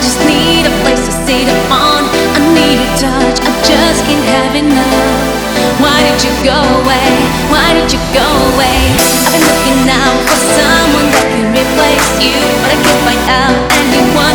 just need a place to sit upon. I need a touch, I just can't have enough. Why did you go away? Why did you go away? I've been looking out for someone that can replace you, but I can't find out anyone.